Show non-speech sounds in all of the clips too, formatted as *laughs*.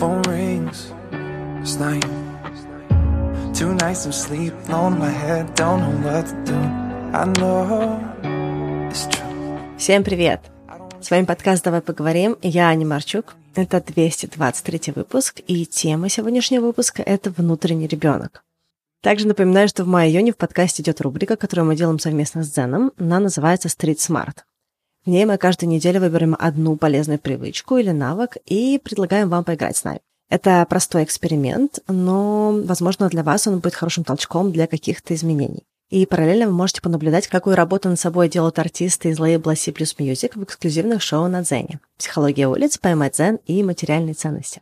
phone rings. It's you. Two nights of sleep, on my head, don't know what to do. I know it's true. Всем привет! С вами подкаст «Давай поговорим». Я Аня Марчук. Это 223 выпуск, и тема сегодняшнего выпуска – это внутренний ребенок. Также напоминаю, что в мае-июне в подкасте идет рубрика, которую мы делаем совместно с Дзеном. Она называется Street Smart. В ней мы каждую неделю выберем одну полезную привычку или навык и предлагаем вам поиграть с нами. Это простой эксперимент, но, возможно, для вас он будет хорошим толчком для каких-то изменений. И параллельно вы можете понаблюдать, какую работу над собой делают артисты из лейбла C++ Music в эксклюзивных шоу на Дзене. Психология улиц, поймать дзен и материальные ценности.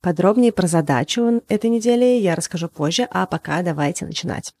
Подробнее про задачу этой недели я расскажу позже, а пока давайте начинать.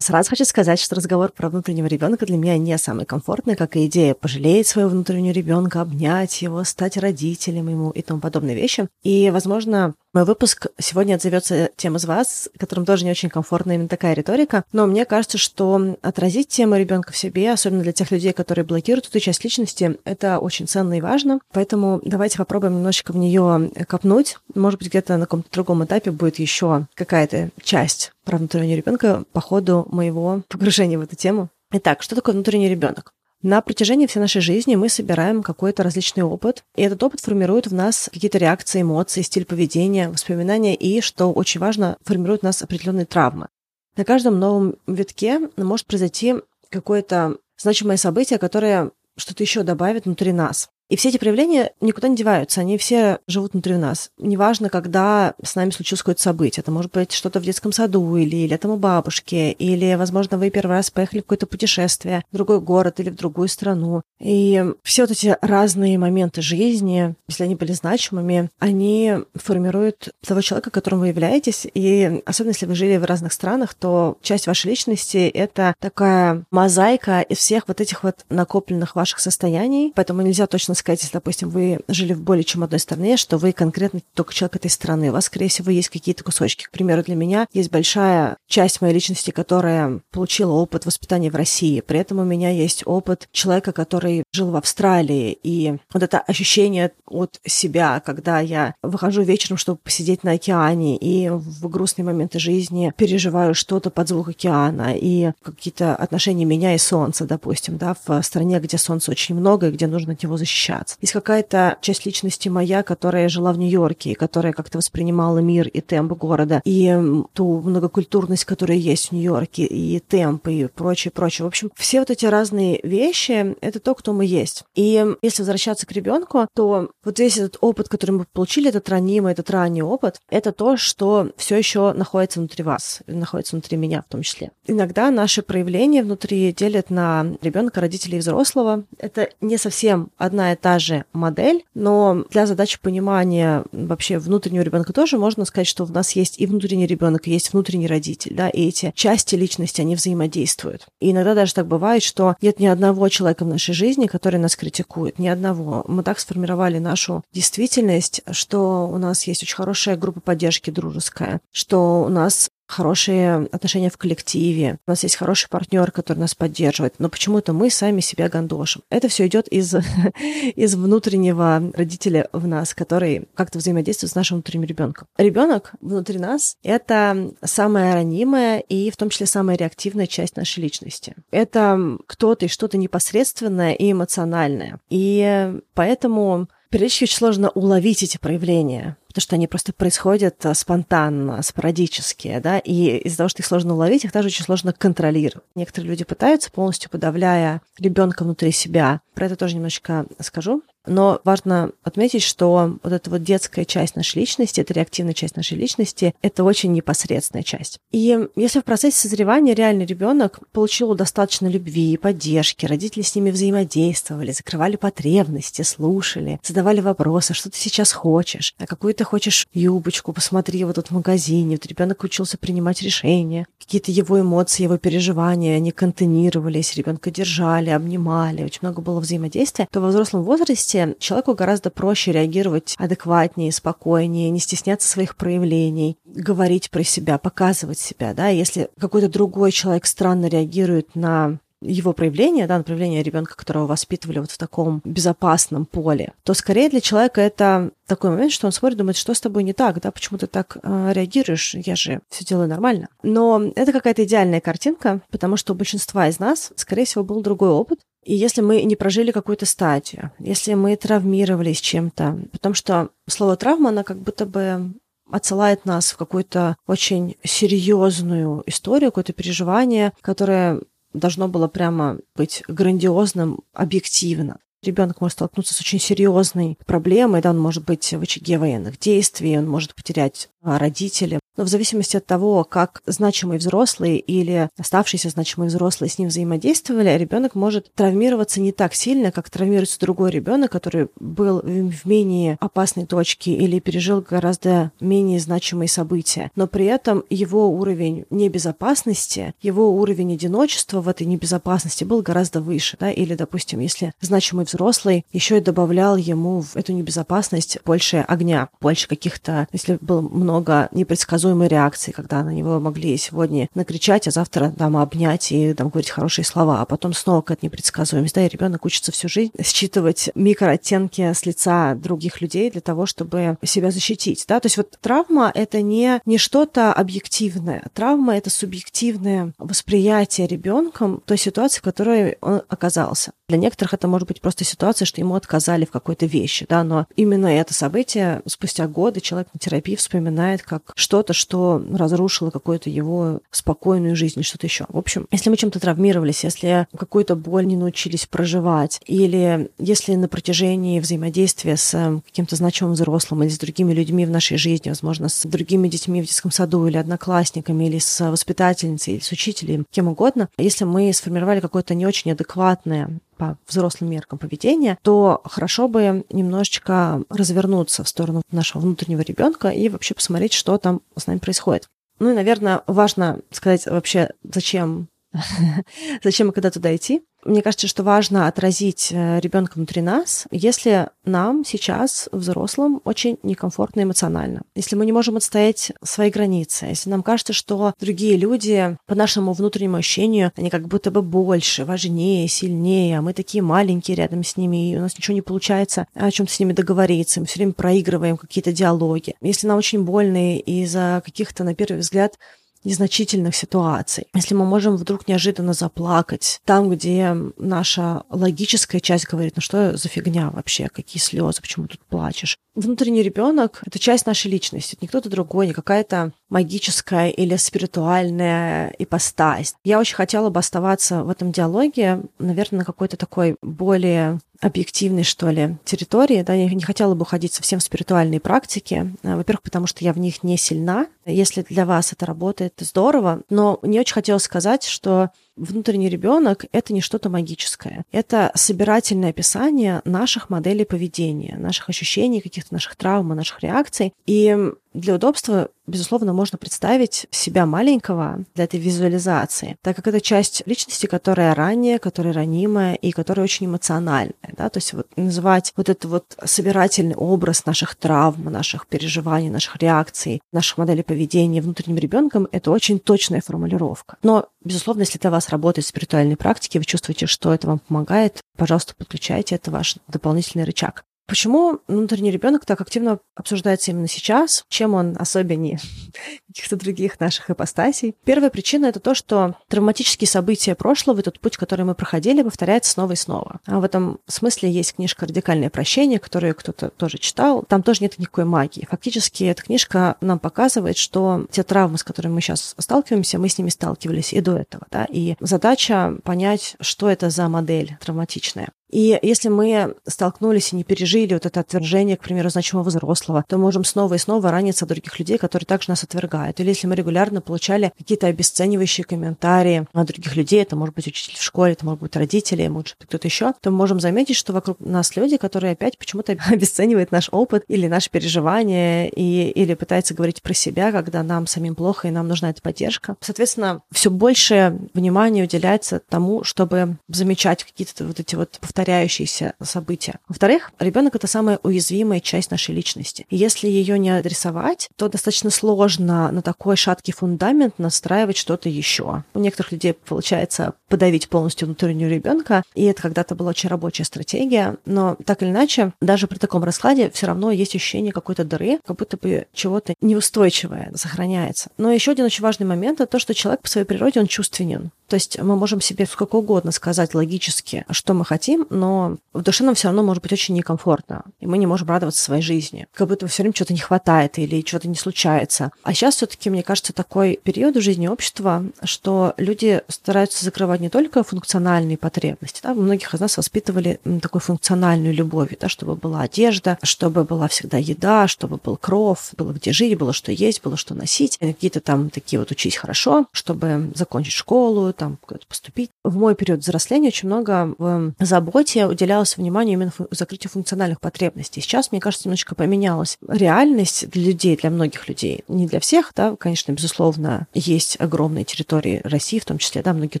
Сразу хочу сказать, что разговор про внутреннего ребенка для меня не самый комфортный, как и идея пожалеть своего внутреннего ребенка, обнять его, стать родителем ему и тому подобные вещи. И, возможно, мой выпуск сегодня отзовется тем из вас, которым тоже не очень комфортна именно такая риторика, но мне кажется, что отразить тему ребенка в себе, особенно для тех людей, которые блокируют эту часть личности, это очень ценно и важно. Поэтому давайте попробуем немножечко в нее копнуть. Может быть, где-то на каком-то другом этапе будет еще какая-то часть про внутреннего ребенка по ходу моего погружения в эту тему. Итак, что такое внутренний ребенок? На протяжении всей нашей жизни мы собираем какой-то различный опыт, и этот опыт формирует в нас какие-то реакции, эмоции, стиль поведения, воспоминания, и, что очень важно, формирует в нас определенные травмы. На каждом новом витке может произойти какое-то значимое событие, которое что-то еще добавит внутри нас. И все эти проявления никуда не деваются, они все живут внутри нас. Неважно, когда с нами случилось какое-то событие. Это может быть что-то в детском саду, или летом у бабушки, или, возможно, вы первый раз поехали в какое-то путешествие в другой город или в другую страну. И все вот эти разные моменты жизни, если они были значимыми, они формируют того человека, которым вы являетесь. И особенно если вы жили в разных странах, то часть вашей личности — это такая мозаика из всех вот этих вот накопленных ваших состояний. Поэтому нельзя точно сказать, если, допустим, вы жили в более чем одной стране, что вы конкретно только человек этой страны. У вас, скорее всего, есть какие-то кусочки. К примеру, для меня есть большая часть моей личности, которая получила опыт воспитания в России. При этом у меня есть опыт человека, который жил в Австралии. И вот это ощущение от себя, когда я выхожу вечером, чтобы посидеть на океане, и в грустные моменты жизни переживаю что-то под звук океана, и какие-то отношения меня и солнца, допустим, да, в стране, где солнца очень много, и где нужно от него защищаться общаться. Есть какая-то часть личности моя, которая жила в Нью-Йорке, которая как-то воспринимала мир и темп города, и ту многокультурность, которая есть в Нью-Йорке, и темп, и прочее, прочее. В общем, все вот эти разные вещи — это то, кто мы есть. И если возвращаться к ребенку, то вот весь этот опыт, который мы получили, этот ранимый, этот ранний опыт, это то, что все еще находится внутри вас, находится внутри меня в том числе. Иногда наши проявления внутри делят на ребенка, родителей и взрослого. Это не совсем одна и та же модель, но для задачи понимания вообще внутреннего ребенка тоже можно сказать, что у нас есть и внутренний ребенок, и есть внутренний родитель, да, и эти части личности, они взаимодействуют. И иногда даже так бывает, что нет ни одного человека в нашей жизни, который нас критикует, ни одного. Мы так сформировали нашу действительность, что у нас есть очень хорошая группа поддержки дружеская, что у нас хорошие отношения в коллективе, у нас есть хороший партнер, который нас поддерживает, но почему-то мы сами себя гандошим. Это все идет из, *laughs* из внутреннего родителя в нас, который как-то взаимодействует с нашим внутренним ребенком. Ребенок внутри нас — это самая ранимая и в том числе самая реактивная часть нашей личности. Это кто-то и что-то непосредственное и эмоциональное. И поэтому периодически сложно уловить эти проявления потому что они просто происходят а, спонтанно, спорадически, да, и из-за того, что их сложно уловить, их также очень сложно контролировать. Некоторые люди пытаются, полностью подавляя ребенка внутри себя. Про это тоже немножечко скажу. Но важно отметить, что вот эта вот детская часть нашей личности, эта реактивная часть нашей личности, это очень непосредственная часть. И если в процессе созревания реальный ребенок получил достаточно любви и поддержки, родители с ними взаимодействовали, закрывали потребности, слушали, задавали вопросы, что ты сейчас хочешь, а какую ты хочешь юбочку, посмотри вот тут в магазине, вот ребенок учился принимать решения, какие-то его эмоции, его переживания, они контейнировались, ребенка держали, обнимали, очень много было взаимодействия, то во взрослом возрасте возрасте человеку гораздо проще реагировать адекватнее, спокойнее, не стесняться своих проявлений, говорить про себя, показывать себя, да, если какой-то другой человек странно реагирует на его проявление, да, проявление ребенка, которого воспитывали вот в таком безопасном поле, то скорее для человека это такой момент, что он смотрит, думает, что с тобой не так, да, почему ты так э, реагируешь, я же все делаю нормально. Но это какая-то идеальная картинка, потому что у большинства из нас, скорее всего, был другой опыт, и если мы не прожили какую-то стадию, если мы травмировались чем-то, потому что слово травма, она как будто бы отсылает нас в какую-то очень серьезную историю, какое-то переживание, которое должно было прямо быть грандиозным объективно. Ребенок может столкнуться с очень серьезной проблемой, да, он может быть в очаге военных действий, он может потерять родителя, но в зависимости от того, как значимый взрослый или оставшийся значимый взрослый с ним взаимодействовали, ребенок может травмироваться не так сильно, как травмируется другой ребенок, который был в менее опасной точке или пережил гораздо менее значимые события. Но при этом его уровень небезопасности, его уровень одиночества в этой небезопасности был гораздо выше. Да? Или, допустим, если значимый взрослый еще и добавлял ему в эту небезопасность больше огня, больше каких-то, если было много непредсказуемых предсказуемой реакции, когда на него могли сегодня накричать, а завтра там обнять и там говорить хорошие слова, а потом снова какая-то непредсказуемость. Да, и ребенок учится всю жизнь *laughs* считывать микрооттенки с лица других людей для того, чтобы себя защитить. Да? То есть вот травма — это не, не что-то объективное. Травма — это субъективное восприятие ребенком той ситуации, в которой он оказался. Для некоторых это может быть просто ситуация, что ему отказали в какой-то вещи, да, но именно это событие спустя годы человек на терапии вспоминает как что-то, что разрушило какую-то его спокойную жизнь что-то еще. В общем, если мы чем-то травмировались, если какую-то боль не научились проживать, или если на протяжении взаимодействия с каким-то значимым взрослым или с другими людьми в нашей жизни, возможно, с другими детьми в детском саду или одноклассниками, или с воспитательницей, или с учителем, кем угодно, если мы сформировали какое-то не очень адекватное по взрослым меркам поведения, то хорошо бы немножечко развернуться в сторону нашего внутреннего ребенка и вообще посмотреть, что там с нами происходит. Ну и, наверное, важно сказать вообще, зачем *laughs* зачем и когда туда идти. Мне кажется, что важно отразить э, ребенка внутри нас, если нам сейчас, взрослым, очень некомфортно эмоционально. Если мы не можем отстоять свои границы, если нам кажется, что другие люди, по нашему внутреннему ощущению, они как будто бы больше, важнее, сильнее, а мы такие маленькие рядом с ними, и у нас ничего не получается о чем-то с ними договориться, мы все время проигрываем какие-то диалоги. Если нам очень больно из-за каких-то, на первый взгляд, незначительных ситуаций. Если мы можем вдруг неожиданно заплакать, там, где наша логическая часть говорит, ну что за фигня вообще, какие слезы, почему тут плачешь. Внутренний ребенок — это часть нашей личности, это не кто-то другой, не какая-то магическая или спиритуальная ипостась. Я очень хотела бы оставаться в этом диалоге, наверное, на какой-то такой более объективной, что ли, территории. Да, я не хотела бы уходить совсем в спиритуальные практики. Э, во-первых, потому что я в них не сильна. Если для вас это работает, здорово. Но не очень хотелось сказать, что внутренний ребенок — это не что-то магическое. Это собирательное описание наших моделей поведения, наших ощущений, каких-то наших травм, наших реакций. И для удобства, безусловно, можно представить себя маленького для этой визуализации, так как это часть личности, которая ранняя, которая ранимая и которая очень эмоциональная. Да? То есть вот называть вот этот вот собирательный образ наших травм, наших переживаний, наших реакций, наших моделей поведения внутренним ребенком — это очень точная формулировка. Но, безусловно, если для вас работает в спиритуальной практике, вы чувствуете, что это вам помогает, пожалуйста, подключайте, это ваш дополнительный рычаг. Почему внутренний ребенок так активно обсуждается именно сейчас? Чем он особеннее *laughs* каких-то других наших ипостасей? Первая причина это то, что травматические события прошлого, тот путь, который мы проходили, повторяется снова и снова. А в этом смысле есть книжка «Радикальное прощение», которую кто-то тоже читал. Там тоже нет никакой магии. Фактически эта книжка нам показывает, что те травмы, с которыми мы сейчас сталкиваемся, мы с ними сталкивались и до этого. Да? И задача понять, что это за модель травматичная. И если мы столкнулись и не пережили вот это отвержение, к примеру, значимого взрослого, то можем снова и снова раниться других людей, которые также нас отвергают. Или если мы регулярно получали какие-то обесценивающие комментарии от других людей, это может быть учитель в школе, это может быть родители, может быть кто-то еще, то мы можем заметить, что вокруг нас люди, которые опять почему-то *laughs* обесценивают наш опыт или наши переживания, и, или пытаются говорить про себя, когда нам самим плохо, и нам нужна эта поддержка. Соответственно, все больше внимания уделяется тому, чтобы замечать какие-то вот эти вот повторения повторяющиеся события. Во-вторых, ребенок это самая уязвимая часть нашей личности. И если ее не адресовать, то достаточно сложно на такой шаткий фундамент настраивать что-то еще. У некоторых людей получается подавить полностью внутреннюю ребенка, и это когда-то была очень рабочая стратегия, но так или иначе, даже при таком раскладе все равно есть ощущение какой-то дыры, как будто бы чего-то неустойчивое сохраняется. Но еще один очень важный момент — это то, что человек по своей природе, он чувственен. То есть мы можем себе сколько угодно сказать логически, что мы хотим, но в душе нам все равно может быть очень некомфортно, и мы не можем радоваться своей жизни. Как будто все время что-то не хватает или что-то не случается. А сейчас все-таки, мне кажется, такой период в жизни общества, что люди стараются закрывать не только функциональные потребности. Да? Многих из нас воспитывали такой функциональную любовь, да? чтобы была одежда, чтобы была всегда еда, чтобы был кров, было где жить, было что есть, было что носить. Какие-то там такие вот учись хорошо, чтобы закончить школу, там поступить. В мой период взросления очень много в заботе уделялось вниманию именно закрытию функциональных потребностей. Сейчас, мне кажется, немножечко поменялась реальность для людей, для многих людей. Не для всех, да, конечно, безусловно, есть огромные территории России, в том числе, да, многих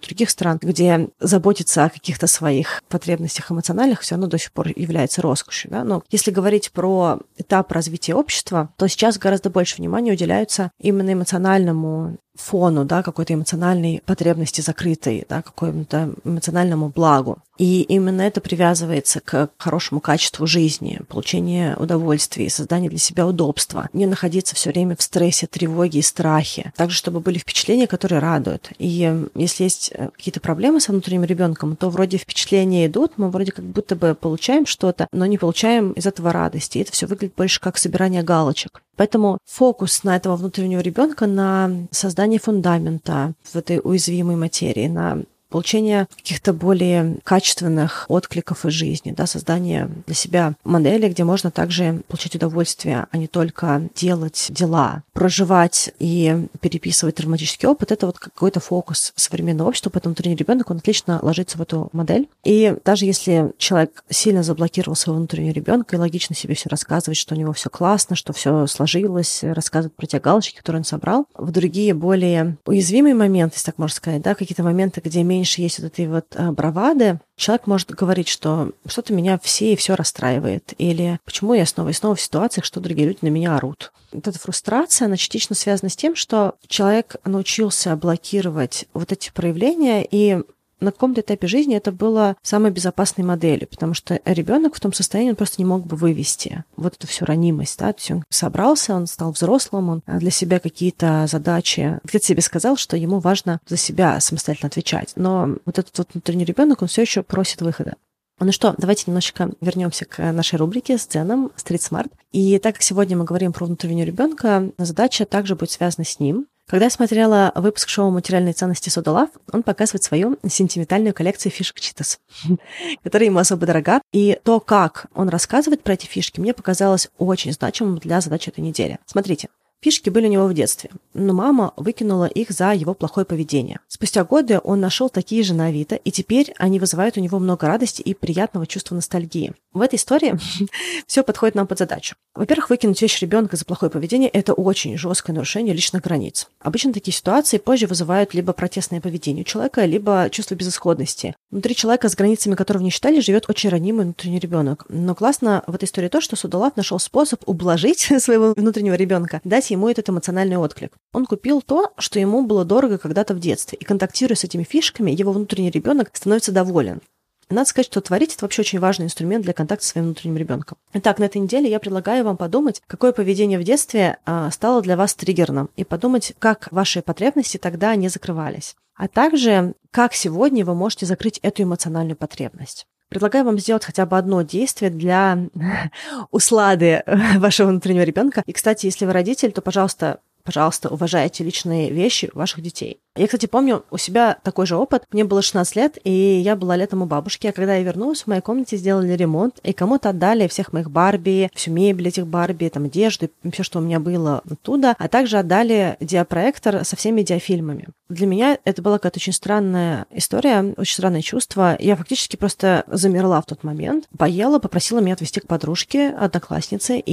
других стран, где заботиться о каких-то своих потребностях эмоциональных все равно до сих пор является роскошью, да. Но если говорить про этап развития общества, то сейчас гораздо больше внимания уделяются именно эмоциональному фону, да, какой-то эмоциональной потребности закрытой, да, какому-то эмоциональному благу. И именно это привязывается к хорошему качеству жизни, получению удовольствия, созданию для себя удобства, не находиться все время в стрессе, тревоге и страхе. Также, чтобы были впечатления, которые радуют. И если есть э, какие-то проблемы со внутренним ребенком, то вроде впечатления идут, мы вроде как будто бы получаем что-то, но не получаем из этого радости. И это все выглядит больше как собирание галочек. Поэтому фокус на этого внутреннего ребенка, на создание фундамента в этой уязвимой материи, на получение каких-то более качественных откликов из жизни, да, создание для себя модели, где можно также получать удовольствие, а не только делать дела, проживать и переписывать травматический опыт. Это вот какой-то фокус современного общества, поэтому внутренний ребенок, он отлично ложится в эту модель. И даже если человек сильно заблокировал своего внутреннего ребенка и логично себе все рассказывает, что у него все классно, что все сложилось, рассказывает про те галочки, которые он собрал, в другие более уязвимые моменты, если так можно сказать, да, какие-то моменты, где меньше меньше есть вот этой вот э, бравады, человек может говорить, что что-то меня все и все расстраивает, или почему я снова и снова в ситуациях, что другие люди на меня орут. Вот эта фрустрация, она частично связана с тем, что человек научился блокировать вот эти проявления и на каком-то этапе жизни это было самой безопасной моделью, потому что ребенок в том состоянии он просто не мог бы вывести вот эту всю ранимость, да, то есть он собрался, он стал взрослым, он для себя какие-то задачи, где-то себе сказал, что ему важно за себя самостоятельно отвечать, но вот этот вот внутренний ребенок, он все еще просит выхода. Ну что, давайте немножечко вернемся к нашей рубрике с Дзеном Street Smart. И так как сегодня мы говорим про внутреннего ребенка, задача также будет связана с ним. Когда я смотрела выпуск шоу «Материальные ценности Содолав», он показывает свою сентиментальную коллекцию фишек Читас, *laughs* которая ему особо дорога. И то, как он рассказывает про эти фишки, мне показалось очень значимым для задачи этой недели. Смотрите, Фишки были у него в детстве, но мама выкинула их за его плохое поведение. Спустя годы он нашел такие же на Авито, и теперь они вызывают у него много радости и приятного чувства ностальгии. В этой истории *laughs* все подходит нам под задачу. Во-первых, выкинуть вещь ребенка за плохое поведение – это очень жесткое нарушение личных границ. Обычно такие ситуации позже вызывают либо протестное поведение у человека, либо чувство безысходности. Внутри человека, с границами которого не считали, живет очень ранимый внутренний ребенок. Но классно в этой истории то, что Судолав нашел способ ублажить *laughs* своего внутреннего ребенка, дать ему этот эмоциональный отклик. Он купил то, что ему было дорого когда-то в детстве, и контактируя с этими фишками, его внутренний ребенок становится доволен. Надо сказать, что творить – это вообще очень важный инструмент для контакта с своим внутренним ребенком. Итак, на этой неделе я предлагаю вам подумать, какое поведение в детстве а, стало для вас триггерным, и подумать, как ваши потребности тогда не закрывались. А также, как сегодня вы можете закрыть эту эмоциональную потребность. Предлагаю вам сделать хотя бы одно действие для *laughs* услады вашего внутреннего ребенка. И, кстати, если вы родитель, то, пожалуйста, пожалуйста, уважайте личные вещи ваших детей. Я, кстати, помню у себя такой же опыт. Мне было 16 лет, и я была летом у бабушки. А когда я вернулась, в моей комнате сделали ремонт, и кому-то отдали всех моих Барби, всю мебель этих Барби, там, одежду, все, что у меня было оттуда, а также отдали диапроектор со всеми диафильмами. Для меня это была какая-то очень странная история, очень странное чувство. Я фактически просто замерла в тот момент, поела, попросила меня отвезти к подружке, однокласснице, и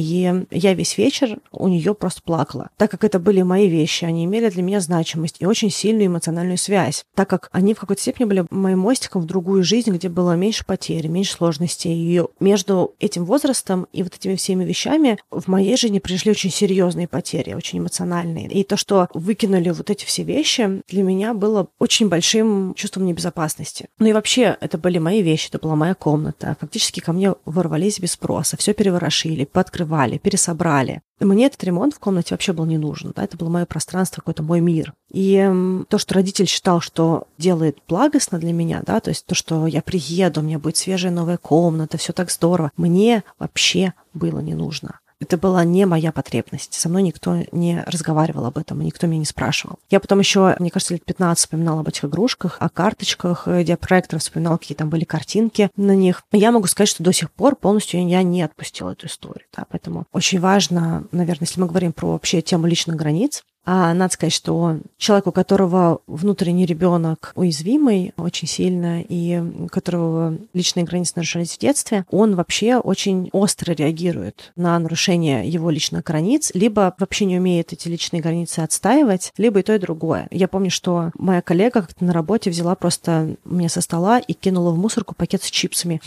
я весь вечер у нее просто плакала. Так как это были мои вещи, они имели для меня значимость и очень сильно сильную эмоциональную связь, так как они в какой-то степени были моим мостиком в другую жизнь, где было меньше потерь, меньше сложностей. И между этим возрастом и вот этими всеми вещами в моей жизни пришли очень серьезные потери, очень эмоциональные. И то, что выкинули вот эти все вещи, для меня было очень большим чувством небезопасности. Ну и вообще, это были мои вещи, это была моя комната. Фактически ко мне ворвались без спроса, все переворошили, подкрывали, пересобрали. Мне этот ремонт в комнате вообще был не нужен. Да? Это было мое пространство, какой-то мой мир. И то, что родитель считал, что делает благостно для меня, да, то есть то, что я приеду, у меня будет свежая новая комната, все так здорово, мне вообще было не нужно. Это была не моя потребность. Со мной никто не разговаривал об этом, никто меня не спрашивал. Я потом еще, мне кажется, лет 15 вспоминала об этих игрушках, о карточках э, диапроекторов, вспоминала, какие там были картинки на них. Я могу сказать, что до сих пор полностью я не отпустила эту историю. Да? Поэтому очень важно, наверное, если мы говорим про вообще тему личных границ, а надо сказать, что человек, у которого внутренний ребенок уязвимый очень сильно, и у которого личные границы нарушались в детстве, он вообще очень остро реагирует на нарушение его личных границ, либо вообще не умеет эти личные границы отстаивать, либо и то, и другое. Я помню, что моя коллега как-то на работе взяла просто мне со стола и кинула в мусорку пакет с чипсами,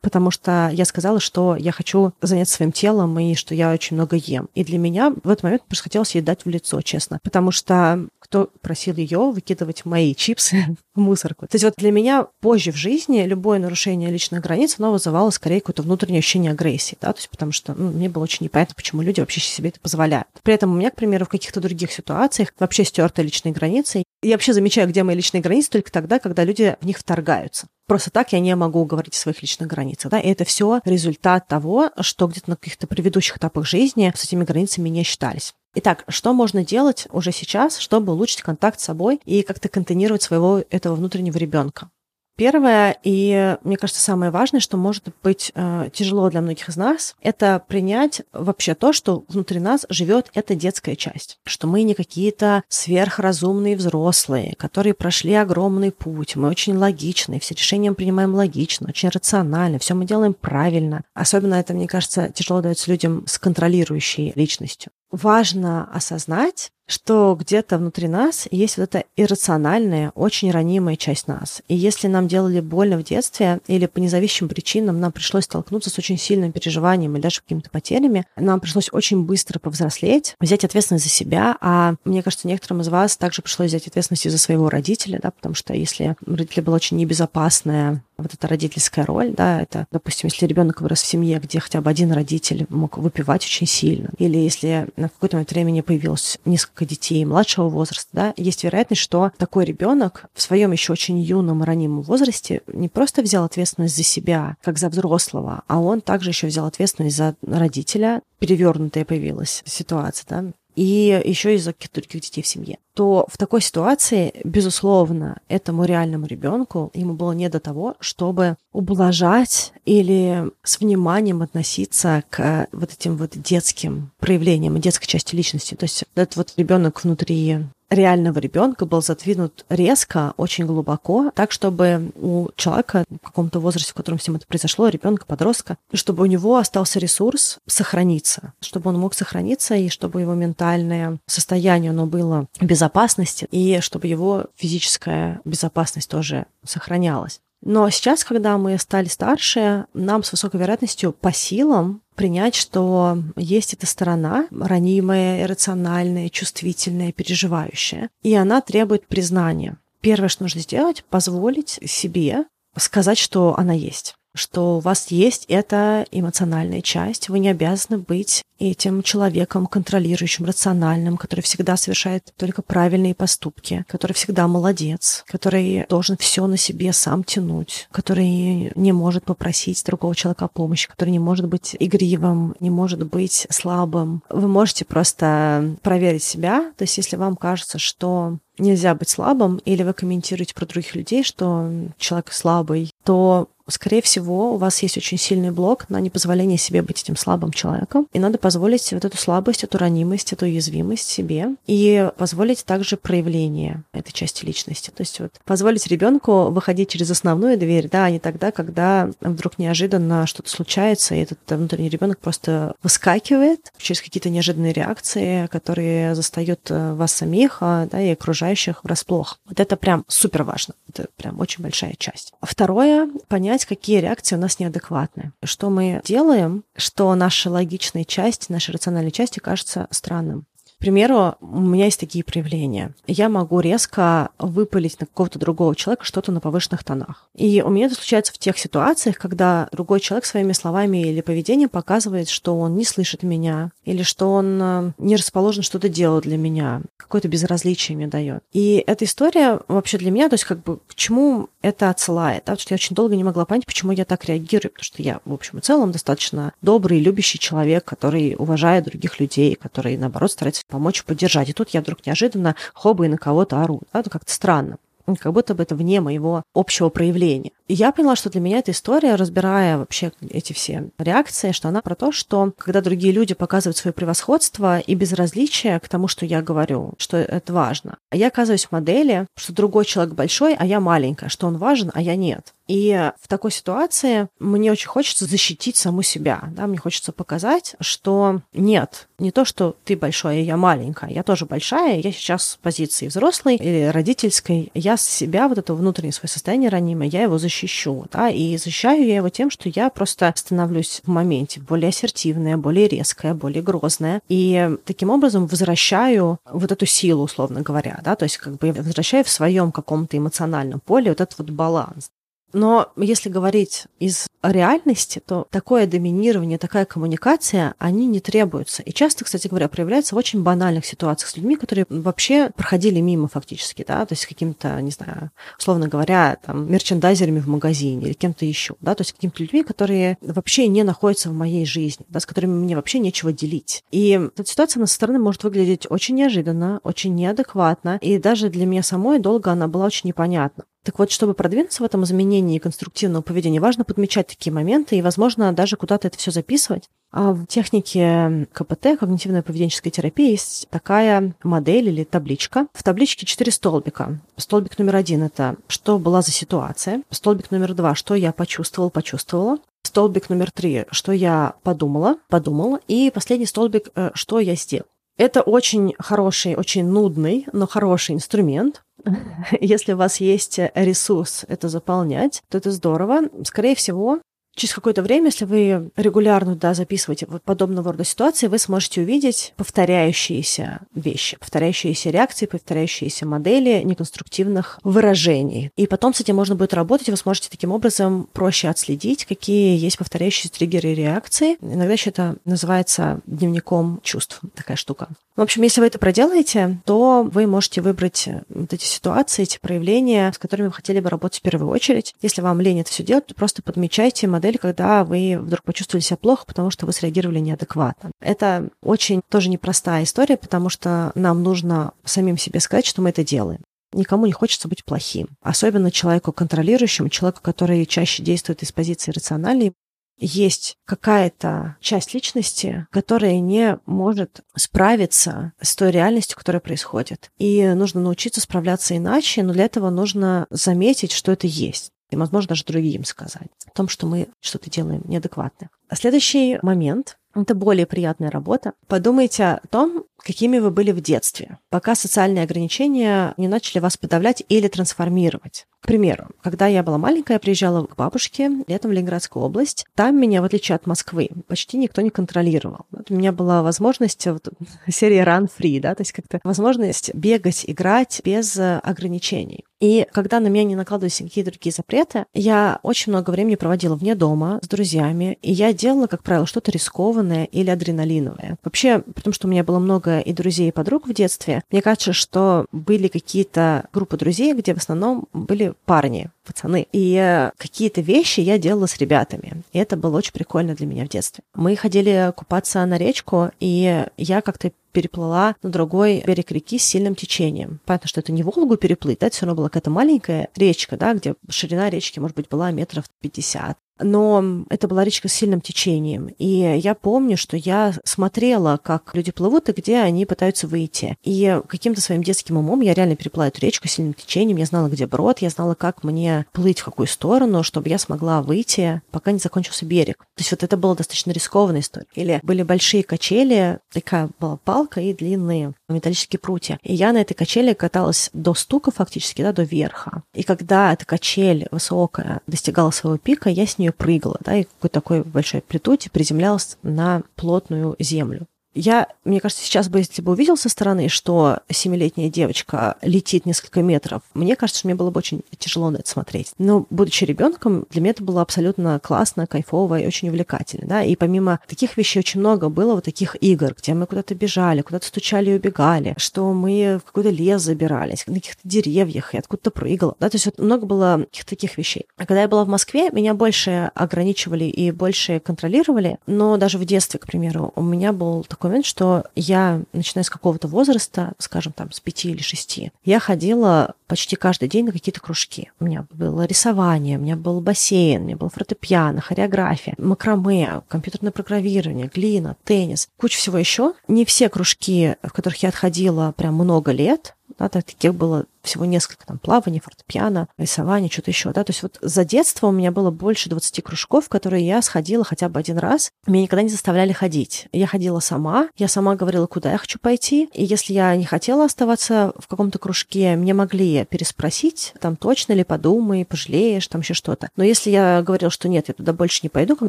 потому что я сказала, что я хочу заняться своим телом и что я очень много ем. И для меня в этот момент просто хотелось ей дать в лицо, честно честно, потому что кто просил ее выкидывать мои чипсы *laughs* в мусорку. То есть вот для меня позже в жизни любое нарушение личных границ, оно вызывало скорее какое-то внутреннее ощущение агрессии, да, то есть потому что ну, мне было очень непонятно, почему люди вообще себе это позволяют. При этом у меня, к примеру, в каких-то других ситуациях вообще стерты личные границы. Я вообще замечаю, где мои личные границы только тогда, когда люди в них вторгаются. Просто так я не могу говорить о своих личных границах. Да? И это все результат того, что где-то на каких-то предыдущих этапах жизни с этими границами не считались. Итак, что можно делать уже сейчас, чтобы улучшить контакт с собой и как-то контейнировать своего этого внутреннего ребенка? Первое, и мне кажется, самое важное, что может быть э, тяжело для многих из нас, это принять вообще то, что внутри нас живет эта детская часть. Что мы не какие-то сверхразумные взрослые, которые прошли огромный путь, мы очень логичны, все решения принимаем логично, очень рационально, все мы делаем правильно. Особенно это, мне кажется, тяжело дается людям с контролирующей личностью важно осознать, что где-то внутри нас есть вот эта иррациональная, очень ранимая часть нас. И если нам делали больно в детстве или по независимым причинам нам пришлось столкнуться с очень сильным переживанием или даже какими-то потерями, нам пришлось очень быстро повзрослеть, взять ответственность за себя, а мне кажется, некоторым из вас также пришлось взять ответственность за своего родителя, да, потому что если родитель был очень небезопасная вот эта родительская роль, да, это, допустим, если ребенок вырос в семье, где хотя бы один родитель мог выпивать очень сильно, или если на какой-то момент времени появилось несколько детей младшего возраста, да, есть вероятность, что такой ребенок в своем еще очень юном ранимом возрасте не просто взял ответственность за себя, как за взрослого, а он также еще взял ответственность за родителя, перевернутая появилась ситуация, да, и еще из-за каких-то других детей в семье, то в такой ситуации, безусловно, этому реальному ребенку ему было не до того, чтобы ублажать или с вниманием относиться к вот этим вот детским проявлениям детской части личности. То есть этот вот ребенок внутри реального ребенка был задвинут резко, очень глубоко, так, чтобы у человека в каком-то возрасте, в котором ним это произошло, ребенка, подростка, чтобы у него остался ресурс сохраниться, чтобы он мог сохраниться, и чтобы его ментальное состояние, оно было в безопасности, и чтобы его физическая безопасность тоже сохранялась. Но сейчас, когда мы стали старше, нам с высокой вероятностью по силам принять, что есть эта сторона, ранимая, иррациональная, чувствительная, переживающая, и она требует признания. Первое, что нужно сделать, позволить себе сказать, что она есть что у вас есть эта эмоциональная часть. Вы не обязаны быть этим человеком, контролирующим, рациональным, который всегда совершает только правильные поступки, который всегда молодец, который должен все на себе сам тянуть, который не может попросить другого человека о помощи, который не может быть игривым, не может быть слабым. Вы можете просто проверить себя. То есть если вам кажется, что нельзя быть слабым, или вы комментируете про других людей, что человек слабый, то скорее всего, у вас есть очень сильный блок на непозволение себе быть этим слабым человеком, и надо позволить вот эту слабость, эту ранимость, эту уязвимость себе, и позволить также проявление этой части личности. То есть вот позволить ребенку выходить через основную дверь, да, а не тогда, когда вдруг неожиданно что-то случается, и этот внутренний ребенок просто выскакивает через какие-то неожиданные реакции, которые застают э, вас самих, а, да, и окружающих врасплох. Вот это прям супер важно. Это прям очень большая часть. Второе, понять, понять, какие реакции у нас неадекватны. Что мы делаем, что наша логичная часть, наша рациональная часть кажется странным примеру, у меня есть такие проявления. Я могу резко выпалить на какого-то другого человека что-то на повышенных тонах. И у меня это случается в тех ситуациях, когда другой человек своими словами или поведением показывает, что он не слышит меня, или что он э, не расположен что-то делать для меня, какое-то безразличие мне дает. И эта история вообще для меня, то есть как бы к чему это отсылает, да, потому что я очень долго не могла понять, почему я так реагирую, потому что я, в общем и целом, достаточно добрый, любящий человек, который уважает других людей, который, наоборот, старается помочь, поддержать. И тут я вдруг неожиданно хоба и на кого-то ору. Да? Это как-то странно как будто бы это вне моего общего проявления. И я поняла, что для меня эта история, разбирая вообще эти все реакции, что она про то, что когда другие люди показывают свое превосходство и безразличие к тому, что я говорю, что это важно, а я оказываюсь в модели, что другой человек большой, а я маленькая, что он важен, а я нет. И в такой ситуации мне очень хочется защитить саму себя. Да? Мне хочется показать, что нет, не то, что ты большой, а я маленькая. Я тоже большая, я сейчас с позиции взрослой или родительской. Я себя, вот это внутреннее свое состояние ранимое, я его защищу. Да? И защищаю я его тем, что я просто становлюсь в моменте более ассертивная, более резкая, более грозная. И таким образом возвращаю вот эту силу, условно говоря. Да? То есть как бы возвращаю в своем каком-то эмоциональном поле вот этот вот баланс. Но если говорить из реальности, то такое доминирование, такая коммуникация, они не требуются. И часто, кстати говоря, проявляются в очень банальных ситуациях с людьми, которые вообще проходили мимо фактически, да, то есть каким-то, не знаю, условно говоря, там, мерчендайзерами в магазине или кем-то еще, да, то есть какими-то людьми, которые вообще не находятся в моей жизни, да, с которыми мне вообще нечего делить. И эта ситуация на со стороны может выглядеть очень неожиданно, очень неадекватно, и даже для меня самой долго она была очень непонятна. Так вот, чтобы продвинуться в этом изменении конструктивного поведения, важно подмечать такие моменты и, возможно, даже куда-то это все записывать. А в технике КПТ, когнитивной поведенческой терапии, есть такая модель или табличка. В табличке четыре столбика. Столбик номер один – это что была за ситуация. Столбик номер два – что я почувствовал, почувствовала. Столбик номер три – что я подумала, подумала. И последний столбик э, – что я сделал. Это очень хороший, очень нудный, но хороший инструмент, *laughs* Если у вас есть ресурс это заполнять, то это здорово. Скорее всего, Через какое-то время, если вы регулярно да, записываете вот подобного рода ситуации, вы сможете увидеть повторяющиеся вещи, повторяющиеся реакции, повторяющиеся модели неконструктивных выражений. И потом с этим можно будет работать, и вы сможете таким образом проще отследить, какие есть повторяющиеся триггеры и реакции. Иногда еще это называется дневником чувств, такая штука. В общем, если вы это проделаете, то вы можете выбрать вот эти ситуации, эти проявления, с которыми вы хотели бы работать в первую очередь. Если вам лень это все делать, то просто подмечайте модель, когда вы вдруг почувствовали себя плохо, потому что вы среагировали неадекватно. Это очень тоже непростая история, потому что нам нужно самим себе сказать, что мы это делаем. Никому не хочется быть плохим. Особенно человеку контролирующему, человеку, который чаще действует из позиции рациональной, есть какая-то часть личности, которая не может справиться с той реальностью, которая происходит. И нужно научиться справляться иначе, но для этого нужно заметить, что это есть. И, возможно, даже другим сказать о том, что мы что-то делаем неадекватно. А следующий момент — это более приятная работа. Подумайте о том, какими вы были в детстве, пока социальные ограничения не начали вас подавлять или трансформировать. К примеру, когда я была маленькая, я приезжала к бабушке летом в Ленинградскую область. Там меня, в отличие от Москвы, почти никто не контролировал. Вот у меня была возможность вот, *laughs* серии run free, да, то есть как-то возможность бегать, играть без ограничений. И когда на меня не накладывались какие-то другие запреты, я очень много времени проводила вне дома с друзьями, и я делала, как правило, что-то рискованное или адреналиновое. Вообще, потому что у меня было много и друзей, и подруг в детстве, мне кажется, что были какие-то группы друзей, где в основном были парни, пацаны. И э, какие-то вещи я делала с ребятами. И это было очень прикольно для меня в детстве. Мы ходили купаться на речку, и я как-то переплыла на другой берег реки с сильным течением. Понятно, что это не Волгу переплыть, да, это все равно была какая-то маленькая речка, да, где ширина речки, может быть, была метров 50 но это была речка с сильным течением. И я помню, что я смотрела, как люди плывут и где они пытаются выйти. И каким-то своим детским умом я реально переплыла эту речку с сильным течением. Я знала, где брод, я знала, как мне плыть в какую сторону, чтобы я смогла выйти, пока не закончился берег. То есть вот это было достаточно рискованная история. Или были большие качели, такая была палка и длинные металлические прутья. И я на этой качели каталась до стука фактически, да, до верха. И когда эта качель высокая достигала своего пика, я с нее прыгала, да, и какой-то такой большой амплитуде приземлялась на плотную землю. Я, мне кажется, сейчас бы, если бы увидел со стороны, что семилетняя девочка летит несколько метров, мне кажется, что мне было бы очень тяжело на это смотреть. Но, будучи ребенком, для меня это было абсолютно классно, кайфово и очень увлекательно. Да? И помимо таких вещей очень много было вот таких игр, где мы куда-то бежали, куда-то стучали и убегали, что мы в какой-то лес забирались, на каких-то деревьях и откуда-то прыгала. Да? То есть вот много было каких-то таких вещей. А когда я была в Москве, меня больше ограничивали и больше контролировали, но даже в детстве, к примеру, у меня был такой момент, что я, начиная с какого-то возраста, скажем, там, с пяти или шести, я ходила почти каждый день на какие-то кружки. У меня было рисование, у меня был бассейн, у меня был фортепиано, хореография, макраме, компьютерное программирование, глина, теннис, куча всего еще. Не все кружки, в которых я отходила прям много лет, да, таких было всего несколько там плаваний, фортепиано, рисование, что-то еще, да, то есть вот за детство у меня было больше 20 кружков, которые я сходила хотя бы один раз, меня никогда не заставляли ходить. Я ходила сама, я сама говорила, куда я хочу пойти, и если я не хотела оставаться в каком-то кружке, мне могли переспросить, там точно ли подумай, пожалеешь, там еще что-то. Но если я говорила, что нет, я туда больше не пойду, как,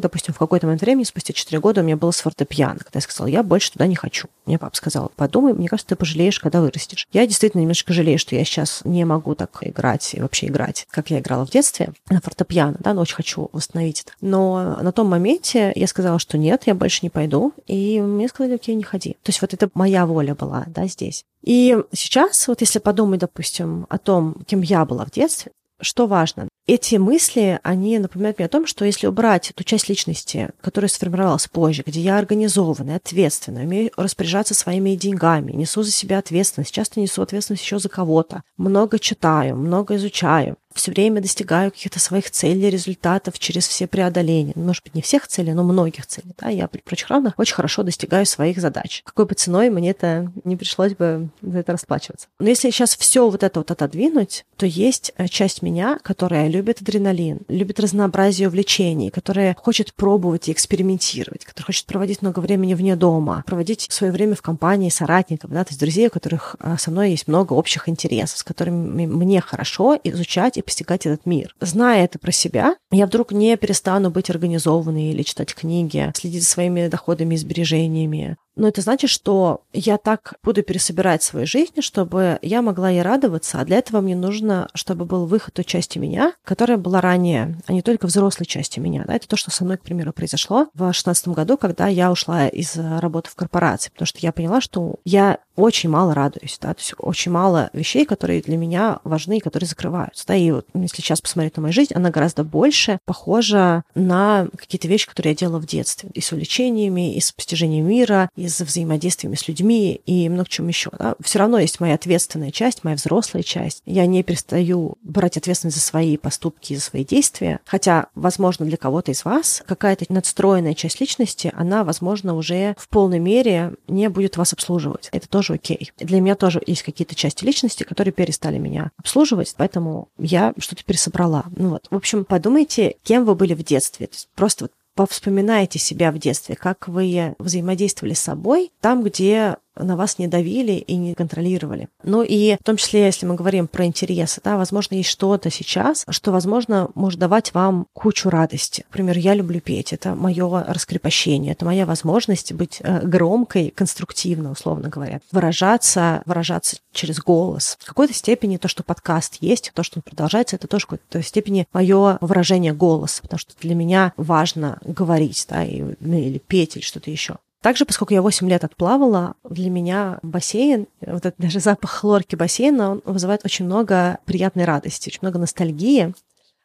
допустим, в какой-то момент времени, спустя 4 года у меня было с фортепиано, когда я сказала, я больше туда не хочу. Мне папа сказал, подумай, мне кажется, ты пожалеешь, когда вырастешь. Я действительно немножко жалею, что я сейчас сейчас не могу так играть и вообще играть, как я играла в детстве на фортепиано, да, но очень хочу восстановить это. Но на том моменте я сказала, что нет, я больше не пойду, и мне сказали, окей, не ходи. То есть вот это моя воля была, да, здесь. И сейчас, вот если подумать, допустим, о том, кем я была в детстве, что важно? Эти мысли, они напоминают мне о том, что если убрать ту часть личности, которая сформировалась позже, где я организованная, ответственная, умею распоряжаться своими деньгами, несу за себя ответственность, часто несу ответственность еще за кого-то, много читаю, много изучаю, все время достигаю каких-то своих целей, результатов через все преодоления. Может быть, не всех целей, но многих целей. Да? Я при прочих равных очень хорошо достигаю своих задач. Какой бы ценой мне это не пришлось бы за это расплачиваться. Но если сейчас все вот это вот отодвинуть, то есть э, часть меня, которая любит адреналин, любит разнообразие увлечений, которая хочет пробовать и экспериментировать, которая хочет проводить много времени вне дома, проводить свое время в компании соратников, да, то есть друзей, у которых э, со мной есть много общих интересов, с которыми мне хорошо изучать и постигать этот мир. Зная это про себя, я вдруг не перестану быть организованной или читать книги, следить за своими доходами и сбережениями, но это значит, что я так буду пересобирать свою жизнь, чтобы я могла ей радоваться, а для этого мне нужно, чтобы был выход той части меня, которая была ранее, а не только взрослой части меня. Да? Это то, что со мной, к примеру, произошло в 2016 году, когда я ушла из работы в корпорации, потому что я поняла, что я очень мало радуюсь, да, то есть очень мало вещей, которые для меня важны и которые закрываются, да, и вот если сейчас посмотреть на мою жизнь, она гораздо больше похожа на какие-то вещи, которые я делала в детстве, и с увлечениями, и с постижением мира, и с взаимодействиями с людьми, и много чем еще, да. Все равно есть моя ответственная часть, моя взрослая часть. Я не перестаю брать ответственность за свои поступки и за свои действия, хотя, возможно, для кого-то из вас какая-то надстроенная часть личности, она, возможно, уже в полной мере не будет вас обслуживать. Это тоже окей. Для меня тоже есть какие-то части личности, которые перестали меня обслуживать, поэтому я что-то пересобрала. Ну вот, в общем, подумайте, кем вы были в детстве. Просто вот повспоминайте себя в детстве, как вы взаимодействовали с собой там, где на вас не давили и не контролировали. Ну и в том числе, если мы говорим про интересы, да, возможно, есть что-то сейчас, что, возможно, может давать вам кучу радости. Например, я люблю петь, это мое раскрепощение, это моя возможность быть э, громкой, конструктивно, условно говоря, выражаться, выражаться через голос. В какой-то степени то, что подкаст есть, то, что он продолжается, это тоже в какой-то степени мое выражение голоса, потому что для меня важно говорить, да, ну, или петь, или что-то еще. Также, поскольку я 8 лет отплавала, для меня бассейн, вот этот даже запах хлорки бассейна, он вызывает очень много приятной радости, очень много ностальгии.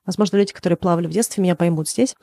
Возможно, люди, которые плавали в детстве, меня поймут здесь.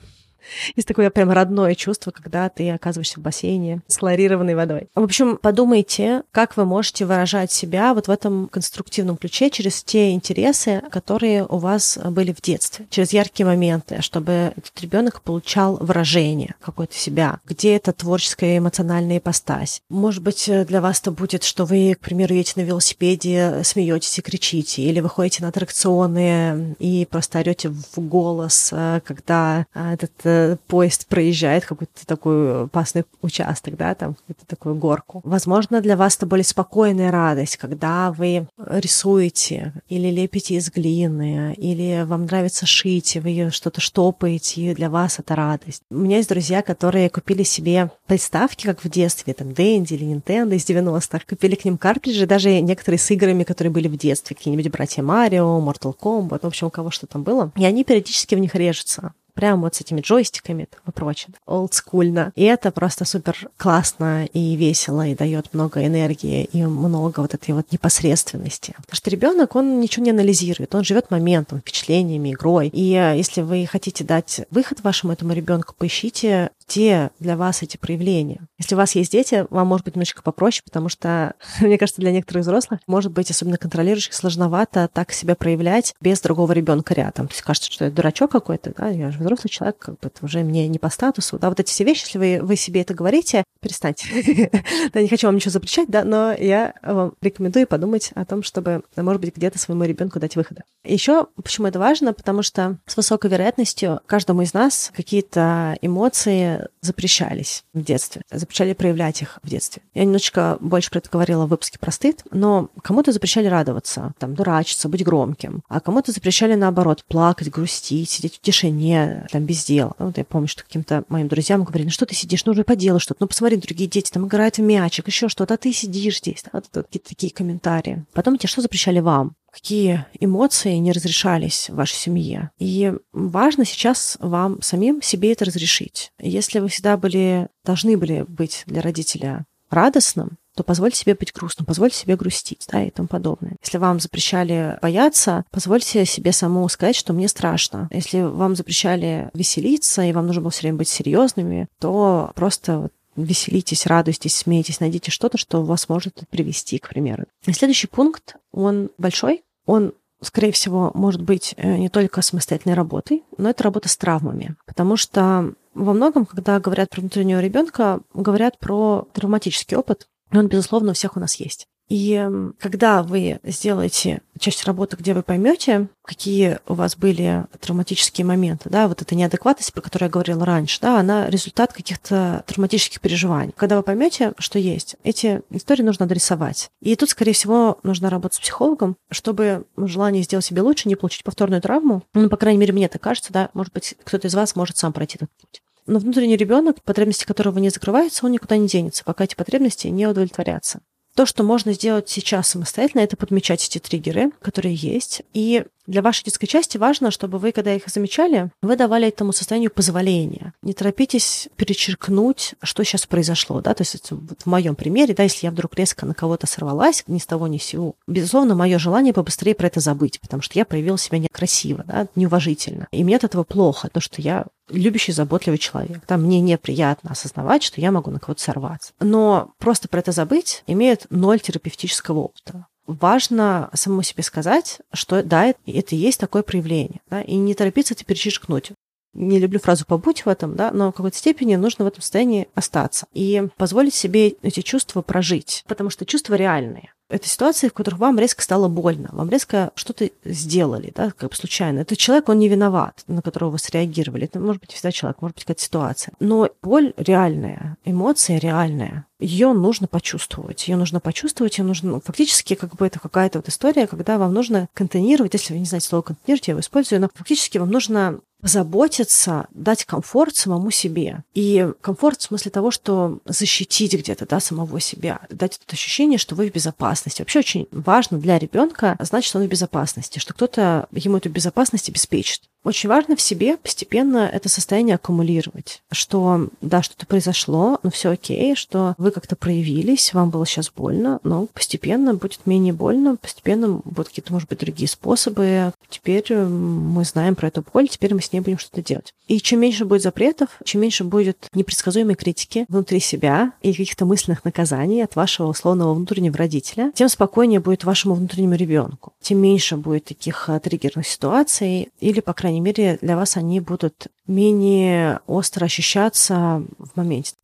Есть такое прям родное чувство, когда ты оказываешься в бассейне с хлорированной водой. В общем, подумайте, как вы можете выражать себя вот в этом конструктивном ключе через те интересы, которые у вас были в детстве, через яркие моменты, чтобы этот ребенок получал выражение какое-то себя, где это творческая эмоциональная ипостась. Может быть, для вас это будет, что вы, к примеру, едете на велосипеде, смеетесь и кричите, или вы ходите на аттракционы и просто орете в голос, э, когда э, этот э, поезд проезжает какой-то такой опасный участок, да, там какую-то такую горку. Возможно, для вас это более спокойная радость, когда вы рисуете или лепите из глины, или вам нравится шить, и вы что-то штопаете, и для вас это радость. У меня есть друзья, которые купили себе приставки, как в детстве, там, Дэнди или Nintendo из 90-х, купили к ним картриджи, даже некоторые с играми, которые были в детстве, какие-нибудь братья Марио, Mortal Kombat, в общем, у кого что там было. И они периодически в них режутся прямо вот с этими джойстиками и прочее. Олдскульно. И это просто супер классно и весело, и дает много энергии, и много вот этой вот непосредственности. Потому что ребенок, он ничего не анализирует, он живет моментом, впечатлениями, игрой. И э, если вы хотите дать выход вашему этому ребенку, поищите где для вас эти проявления. Если у вас есть дети, вам может быть немножечко попроще, потому что, *laughs* мне кажется, для некоторых взрослых может быть, особенно контролирующих, сложновато так себя проявлять без другого ребенка рядом. То есть кажется, что я дурачок какой-то, да, я же взрослый человек, как бы это уже мне не по статусу, да, вот эти все вещи, если вы, вы себе это говорите, перестаньте. *laughs* да, не хочу вам ничего запрещать, да, но я вам рекомендую подумать о том, чтобы, может быть, где-то своему ребенку дать выхода. Еще почему это важно? Потому что с высокой вероятностью каждому из нас какие-то эмоции запрещались в детстве, запрещали проявлять их в детстве. Я немножечко больше про это говорила в выпуске про стыд, но кому-то запрещали радоваться, там, дурачиться, быть громким, а кому-то запрещали, наоборот, плакать, грустить, сидеть в тишине, там, без дела. Ну, вот я помню, что каким-то моим друзьям говорили, ну что ты сидишь, ну уже поделай что-то, ну посмотри, другие дети там играют в мячик, еще что-то, а ты сидишь здесь. Вот, вот какие-то такие комментарии. Потом те, что запрещали вам? Какие эмоции не разрешались в вашей семье. И важно сейчас вам самим себе это разрешить. Если вы всегда были, должны были быть для родителя радостным, то позвольте себе быть грустным, позвольте себе грустить, да, и тому подобное. Если вам запрещали бояться, позвольте себе самому сказать, что мне страшно. Если вам запрещали веселиться, и вам нужно было все время быть серьезными, то просто веселитесь, радуйтесь, смейтесь, найдите что-то, что вас может привести, к примеру. И следующий пункт, он большой, он скорее всего, может быть э, не только самостоятельной работой, но это работа с травмами. Потому что во многом, когда говорят про внутреннего ребенка, говорят про травматический опыт, и он, безусловно, у всех у нас есть. И когда вы сделаете часть работы, где вы поймете, какие у вас были травматические моменты, да, вот эта неадекватность, про которую я говорила раньше, да, она результат каких-то травматических переживаний. Когда вы поймете, что есть, эти истории нужно адресовать. И тут, скорее всего, нужно работать с психологом, чтобы желание сделать себе лучше, не получить повторную травму. Ну, по крайней мере, мне так кажется, да, может быть, кто-то из вас может сам пройти этот путь. Но внутренний ребенок, потребности которого не закрываются, он никуда не денется, пока эти потребности не удовлетворятся. То, что можно сделать сейчас самостоятельно, это подмечать эти триггеры, которые есть. И для вашей детской части важно, чтобы вы, когда их замечали, вы давали этому состоянию позволения. Не торопитесь перечеркнуть, что сейчас произошло. Да? То есть вот в моем примере, да, если я вдруг резко на кого-то сорвалась, ни с того ни с сего, безусловно, мое желание побыстрее про это забыть, потому что я проявила себя некрасиво, да, неуважительно. И мне от этого плохо, то, что я любящий, заботливый человек. Да, мне неприятно осознавать, что я могу на кого-то сорваться. Но просто про это забыть имеет ноль терапевтического опыта. Важно самому себе сказать, что да, это, и есть такое проявление, да, и не торопиться это перечеркнуть не люблю фразу «побудь в этом», да, но в какой-то степени нужно в этом состоянии остаться и позволить себе эти чувства прожить, потому что чувства реальные. Это ситуации, в которых вам резко стало больно, вам резко что-то сделали, да, как бы случайно. Этот человек, он не виноват, на которого вы среагировали. Это может быть всегда человек, может быть какая-то ситуация. Но боль реальная, эмоция реальная. Ее нужно почувствовать. Ее нужно почувствовать, ее нужно... Ну, фактически, как бы это какая-то вот история, когда вам нужно контейнировать, если вы не знаете слово контейнировать, я его использую, но фактически вам нужно заботиться, дать комфорт самому себе. И комфорт в смысле того, что защитить где-то да, самого себя, дать это ощущение, что вы в безопасности. Вообще очень важно для ребенка знать, что он в безопасности, что кто-то ему эту безопасность обеспечит. Очень важно в себе постепенно это состояние аккумулировать, что да, что-то произошло, но все окей, что вы как-то проявились, вам было сейчас больно, но постепенно будет менее больно, постепенно будут какие-то, может быть, другие способы, теперь э, мы знаем про эту боль, теперь мы с ней будем что-то делать. И чем меньше будет запретов, чем меньше будет непредсказуемой критики внутри себя и каких-то мысленных наказаний от вашего условного внутреннего родителя, тем спокойнее будет вашему внутреннему ребенку. Тем меньше будет таких э, триггерных ситуаций, или, по крайней мере, для вас они будут менее остро ощущаться в моменте.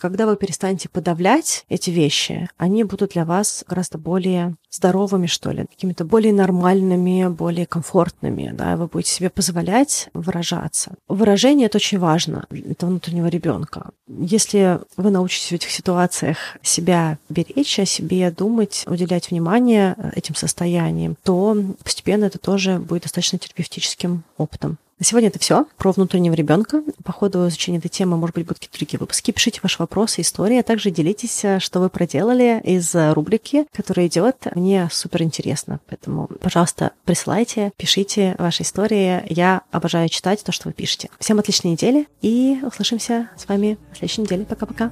Когда вы перестанете подавлять эти вещи, они будут для вас гораздо более здоровыми, что ли, какими-то более нормальными, более комфортными, да, вы будете себе позволять выражаться. Выражение — это очень важно для внутреннего ребенка. Если вы научитесь в этих ситуациях себя беречь, о себе думать, уделять внимание этим состояниям, то постепенно это тоже будет достаточно терапевтическим опытом. На сегодня это все про внутреннего ребенка. По ходу изучения этой темы, может быть, будут какие-то другие выпуски. Пишите ваши вопросы, истории, а также делитесь, э, что вы проделали из э, рубрики, которая идет. Мне супер интересно. Поэтому, пожалуйста, присылайте, пишите ваши истории. Я обожаю читать то, что вы пишете. Всем отличной недели и услышимся с вами в следующей неделе. Пока-пока.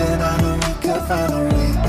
Then I know. to find a way.